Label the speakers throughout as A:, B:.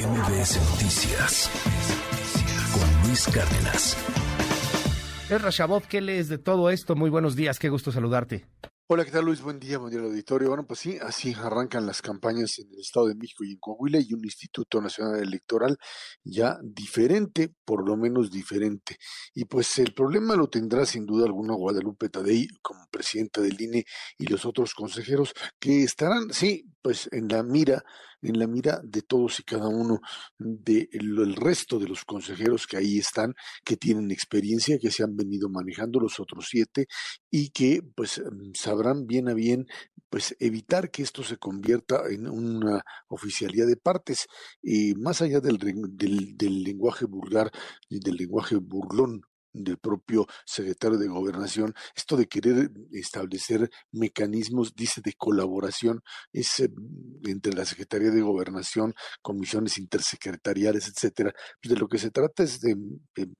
A: MBS Noticias con Luis Cárdenas.
B: Es Rashabot, ¿qué lees de todo esto? Muy buenos días, qué gusto saludarte.
C: Hola, ¿qué tal Luis? Buen día, buen día al auditorio. Bueno, pues sí, así arrancan las campañas en el Estado de México y en Coahuila y un Instituto Nacional Electoral ya diferente, por lo menos diferente. Y pues el problema lo tendrá sin duda alguna Guadalupe Tadei como presidenta del INE y los otros consejeros que estarán, sí, pues en la mira, en la mira de todos y cada uno del resto de los consejeros que ahí están, que tienen experiencia, que se han venido manejando los otros siete y que pues sabrán bien a bien pues evitar que esto se convierta en una oficialidad de partes, y más allá del, del, del lenguaje vulgar y del lenguaje burlón del propio secretario de Gobernación, esto de querer establecer mecanismos, dice, de colaboración es, eh, entre la Secretaría de Gobernación, comisiones intersecretariales, etcétera. Pues de lo que se trata es de,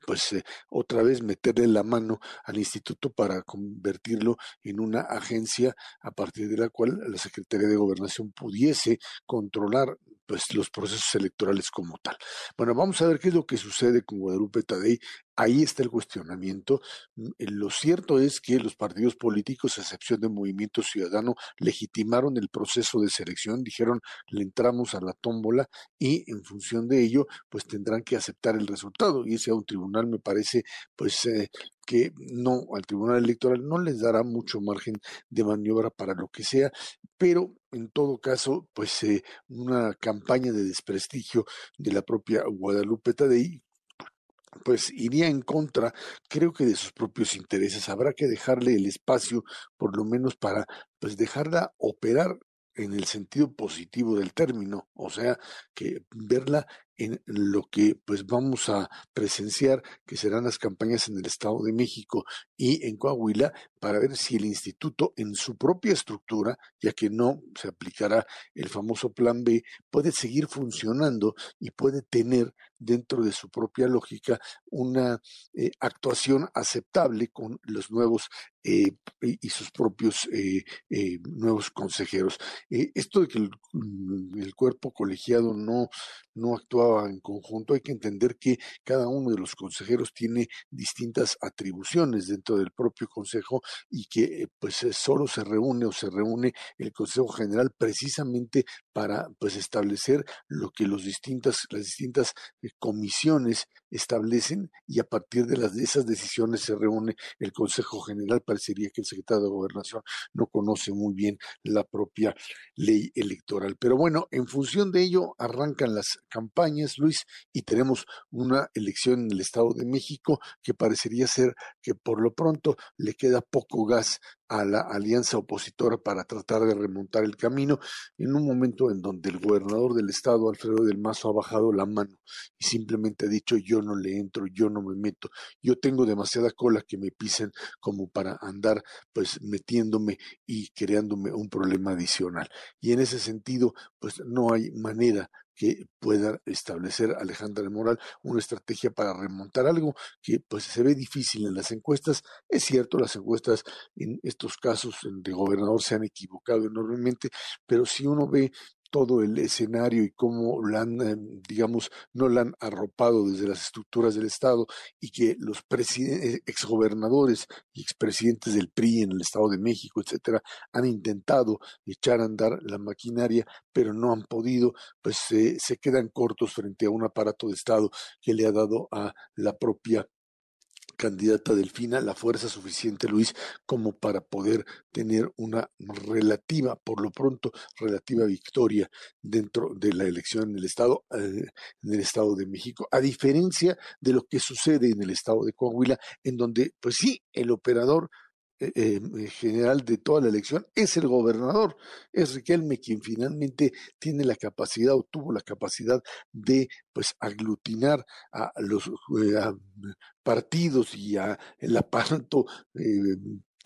C: pues, eh, otra vez meterle la mano al instituto para convertirlo en una agencia a partir de la cual la Secretaría de Gobernación pudiese controlar pues los procesos electorales como tal. Bueno, vamos a ver qué es lo que sucede con Guadalupe Tadei Ahí está el cuestionamiento. Mm, eh, lo cierto es que los partidos políticos, a excepción del Movimiento Ciudadano, legitimaron el proceso de selección, dijeron, le entramos a la tómbola y en función de ello, pues tendrán que aceptar el resultado. Y ese a un tribunal me parece, pues, eh, que no, al Tribunal Electoral no les dará mucho margen de maniobra para lo que sea, pero en todo caso, pues eh, una campaña de desprestigio de la propia Guadalupe Tadei pues iría en contra, creo que de sus propios intereses. Habrá que dejarle el espacio, por lo menos para, pues dejarla operar en el sentido positivo del término, o sea, que verla en lo que pues vamos a presenciar, que serán las campañas en el Estado de México y en Coahuila, para ver si el instituto en su propia estructura, ya que no se aplicará el famoso plan B, puede seguir funcionando y puede tener dentro de su propia lógica una eh, actuación aceptable con los nuevos eh, y sus propios eh, nuevos consejeros. esto de que el, el cuerpo colegiado no, no actuaba en conjunto, hay que entender que cada uno de los consejeros tiene distintas atribuciones dentro del propio consejo y que eh, pues eh, solo se reúne o se reúne el Consejo General precisamente para pues establecer lo que los distintas, las distintas eh, comisiones establecen y a partir de las de esas decisiones se reúne el Consejo General. Parecería que el secretario de Gobernación no conoce muy bien la propia ley electoral. Pero bueno, en función de ello arrancan las campañas Luis, y tenemos una elección en el Estado de México que parecería ser que por lo pronto le queda poco gas a la alianza opositora para tratar de remontar el camino en un momento en donde el gobernador del estado, Alfredo del Mazo, ha bajado la mano y simplemente ha dicho yo no le entro, yo no me meto, yo tengo demasiada cola que me pisen como para andar pues metiéndome y creándome un problema adicional. Y en ese sentido, pues no hay manera que pueda establecer Alejandra Moral una estrategia para remontar algo que pues se ve difícil en las encuestas. Es cierto, las encuestas en estos casos de gobernador se han equivocado enormemente, pero si uno ve todo el escenario y cómo la han, eh, digamos, no la han arropado desde las estructuras del Estado y que los exgobernadores y expresidentes del PRI en el Estado de México, etcétera, han intentado echar a andar la maquinaria, pero no han podido, pues se quedan cortos frente a un aparato de Estado que le ha dado a la propia candidata Delfina la fuerza suficiente, Luis, como para poder tener una relativa, por lo pronto, relativa victoria dentro de la elección en el Estado, eh, en el Estado de México, a diferencia de lo que sucede en el Estado de Coahuila, en donde, pues sí, el operador eh, eh, general de toda la elección es el gobernador, es Riquelme quien finalmente tiene la capacidad o tuvo la capacidad de pues aglutinar a los partidos y a el aparato eh,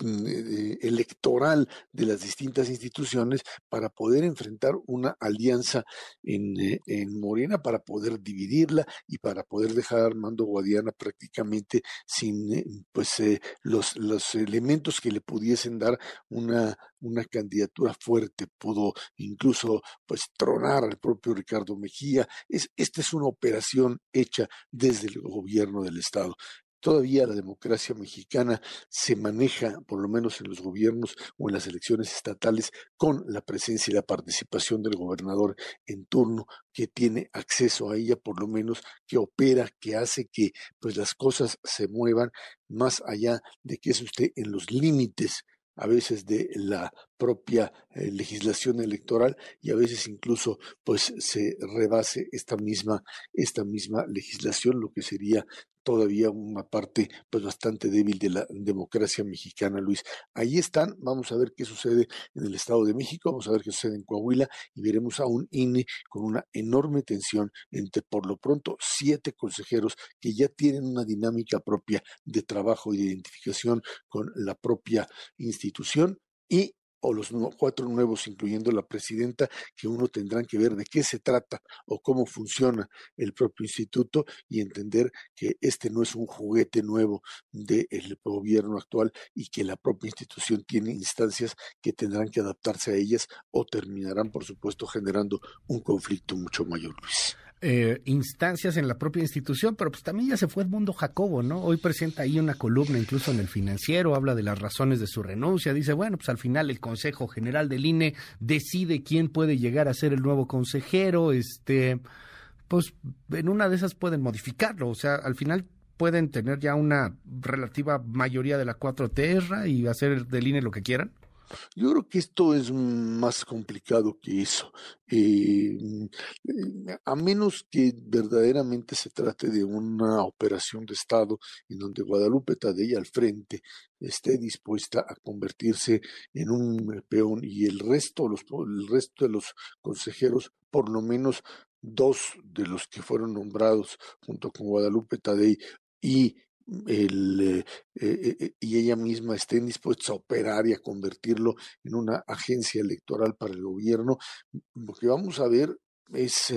C: electoral de las distintas instituciones para poder enfrentar una alianza en, eh, en, Morena, para poder dividirla y para poder dejar a Armando Guadiana prácticamente sin eh, pues los, los elementos que le pudiesen dar una, una candidatura fuerte. Pudo incluso pues tronar al propio Ricardo Mejía. Es, esta es una operación hecha desde el gobierno del Estado. Todavía la democracia mexicana se maneja, por lo menos en los gobiernos o en las elecciones estatales, con la presencia y la participación del gobernador en turno, que tiene acceso a ella, por lo menos que opera, que hace que pues las cosas se muevan más allá de que es usted en los límites a veces de la propia eh, legislación electoral y a veces incluso pues se rebase esta misma esta misma legislación lo que sería todavía una parte pues bastante débil de la democracia mexicana, Luis. Ahí están, vamos a ver qué sucede en el Estado de México, vamos a ver qué sucede en Coahuila y veremos a un INE con una enorme tensión entre por lo pronto siete consejeros que ya tienen una dinámica propia de trabajo y de identificación con la propia institución y o los cuatro nuevos, incluyendo la presidenta, que uno tendrán que ver de qué se trata o cómo funciona el propio instituto y entender que este no es un juguete nuevo del gobierno actual y que la propia institución tiene instancias que tendrán que adaptarse a ellas o terminarán, por supuesto, generando un conflicto mucho mayor, Luis.
B: Eh, instancias en la propia institución, pero pues también ya se fue Edmundo Jacobo, ¿no? Hoy presenta ahí una columna incluso en el financiero, habla de las razones de su renuncia, dice, bueno, pues al final el Consejo General del INE decide quién puede llegar a ser el nuevo consejero, este, pues en una de esas pueden modificarlo, o sea, al final pueden tener ya una relativa mayoría de la cuatro tierra y hacer del INE lo que quieran.
C: Yo creo que esto es más complicado que eso. Eh, a menos que verdaderamente se trate de una operación de Estado en donde Guadalupe Tadei al frente esté dispuesta a convertirse en un peón y el resto, el resto de los consejeros, por lo menos dos de los que fueron nombrados junto con Guadalupe Tadei y el, eh, eh, eh, y ella misma estén dispuestos a operar y a convertirlo en una agencia electoral para el gobierno, lo que vamos a ver es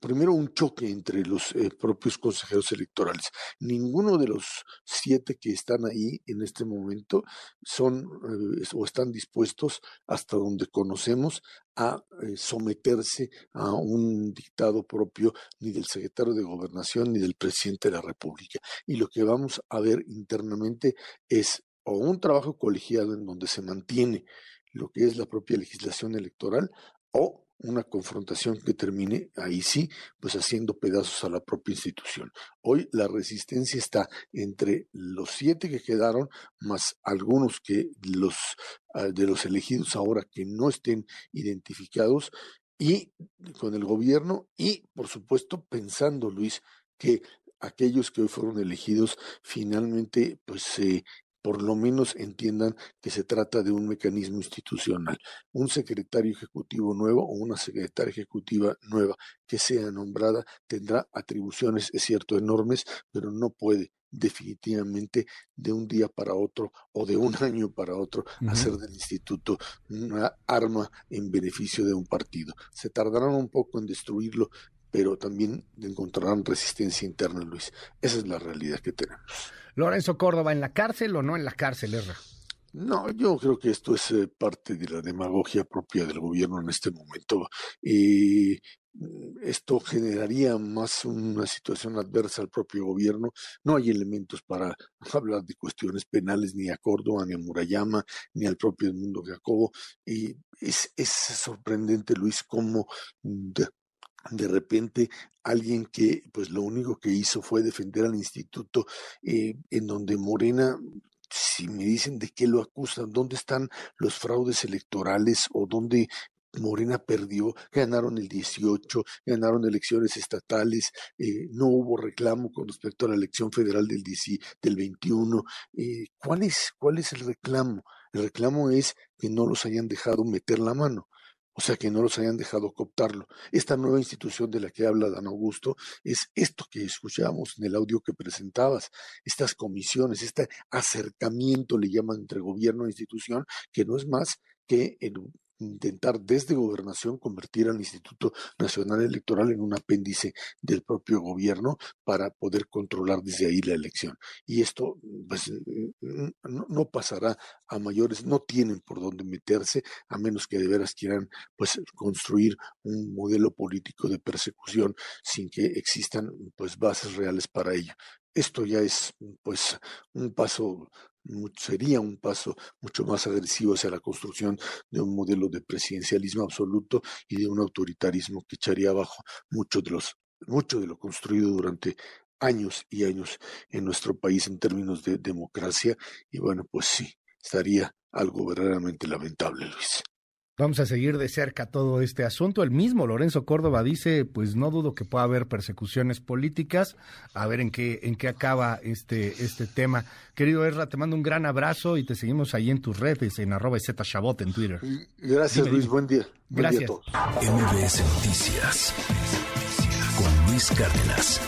C: primero un choque entre los eh, propios consejeros electorales. Ninguno de los siete que están ahí en este momento son eh, o están dispuestos, hasta donde conocemos, a eh, someterse a un dictado propio ni del secretario de gobernación ni del presidente de la República. Y lo que vamos a ver internamente es o un trabajo colegiado en donde se mantiene lo que es la propia legislación electoral o una confrontación que termine ahí sí, pues haciendo pedazos a la propia institución. Hoy la resistencia está entre los siete que quedaron, más algunos que los ah, de los elegidos ahora que no estén identificados y con el gobierno y por supuesto pensando Luis que aquellos que hoy fueron elegidos finalmente pues se por lo menos entiendan que se trata de un mecanismo institucional. Un secretario ejecutivo nuevo o una secretaria ejecutiva nueva que sea nombrada tendrá atribuciones, es cierto, enormes, pero no puede definitivamente de un día para otro o de un año para otro hacer del instituto una arma en beneficio de un partido. Se tardarán un poco en destruirlo, pero también encontrarán resistencia interna, Luis. Esa es la realidad que tenemos.
B: Lorenzo Córdoba, ¿en la cárcel o no en la cárcel, Erra?
C: No, yo creo que esto es eh, parte de la demagogia propia del gobierno en este momento. Y esto generaría más una situación adversa al propio gobierno. No hay elementos para hablar de cuestiones penales ni a Córdoba, ni a Murayama, ni al propio Mundo Jacobo. Y es, es sorprendente, Luis, cómo de repente alguien que pues lo único que hizo fue defender al instituto eh, en donde Morena si me dicen de qué lo acusan, dónde están los fraudes electorales o dónde Morena perdió, ganaron el 18, ganaron elecciones estatales, eh, no hubo reclamo con respecto a la elección federal del, del 21. Eh, ¿cuál, es, ¿Cuál es el reclamo? El reclamo es que no los hayan dejado meter la mano o sea, que no los hayan dejado cooptarlo. Esta nueva institución de la que habla Dan Augusto es esto que escuchamos en el audio que presentabas, estas comisiones, este acercamiento, le llaman entre gobierno e institución, que no es más que en intentar desde gobernación convertir al Instituto Nacional Electoral en un apéndice del propio gobierno para poder controlar desde ahí la elección. Y esto pues, no, pasará a mayores, no tienen por dónde meterse, a menos que de veras quieran pues, construir un modelo político de persecución sin que existan pues, bases reales para ello. Esto ya es pues un paso sería un paso mucho más agresivo hacia la construcción de un modelo de presidencialismo absoluto y de un autoritarismo que echaría abajo mucho de los mucho de lo construido durante años y años en nuestro país en términos de democracia. Y bueno pues sí estaría algo verdaderamente lamentable Luis
B: Vamos a seguir de cerca todo este asunto. El mismo Lorenzo Córdoba dice, pues no dudo que pueda haber persecuciones políticas. A ver en qué en qué acaba este este tema. Querido Erra, te mando un gran abrazo y te seguimos ahí en tus redes en arroba Chabot en Twitter.
C: Gracias Luis, buen día.
B: Gracias.
A: MBS Noticias con Luis Cárdenas.